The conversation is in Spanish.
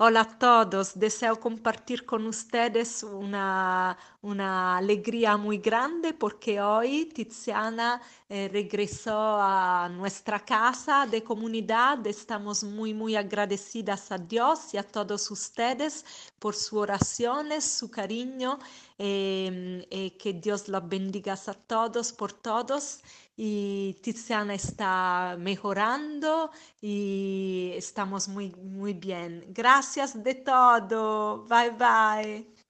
Hola a todos, deseo compartir con ustedes una, una alegría muy grande porque hoy Tiziana eh, regresó a nuestra casa de comunidad. Estamos muy, muy agradecidas a Dios y a todos ustedes por sus oraciones, su cariño. Eh, eh, que Dios los bendiga a todos, por todos. Y Tiziana está mejorando y estamos muy, muy bien. Gracias de todo. Bye bye.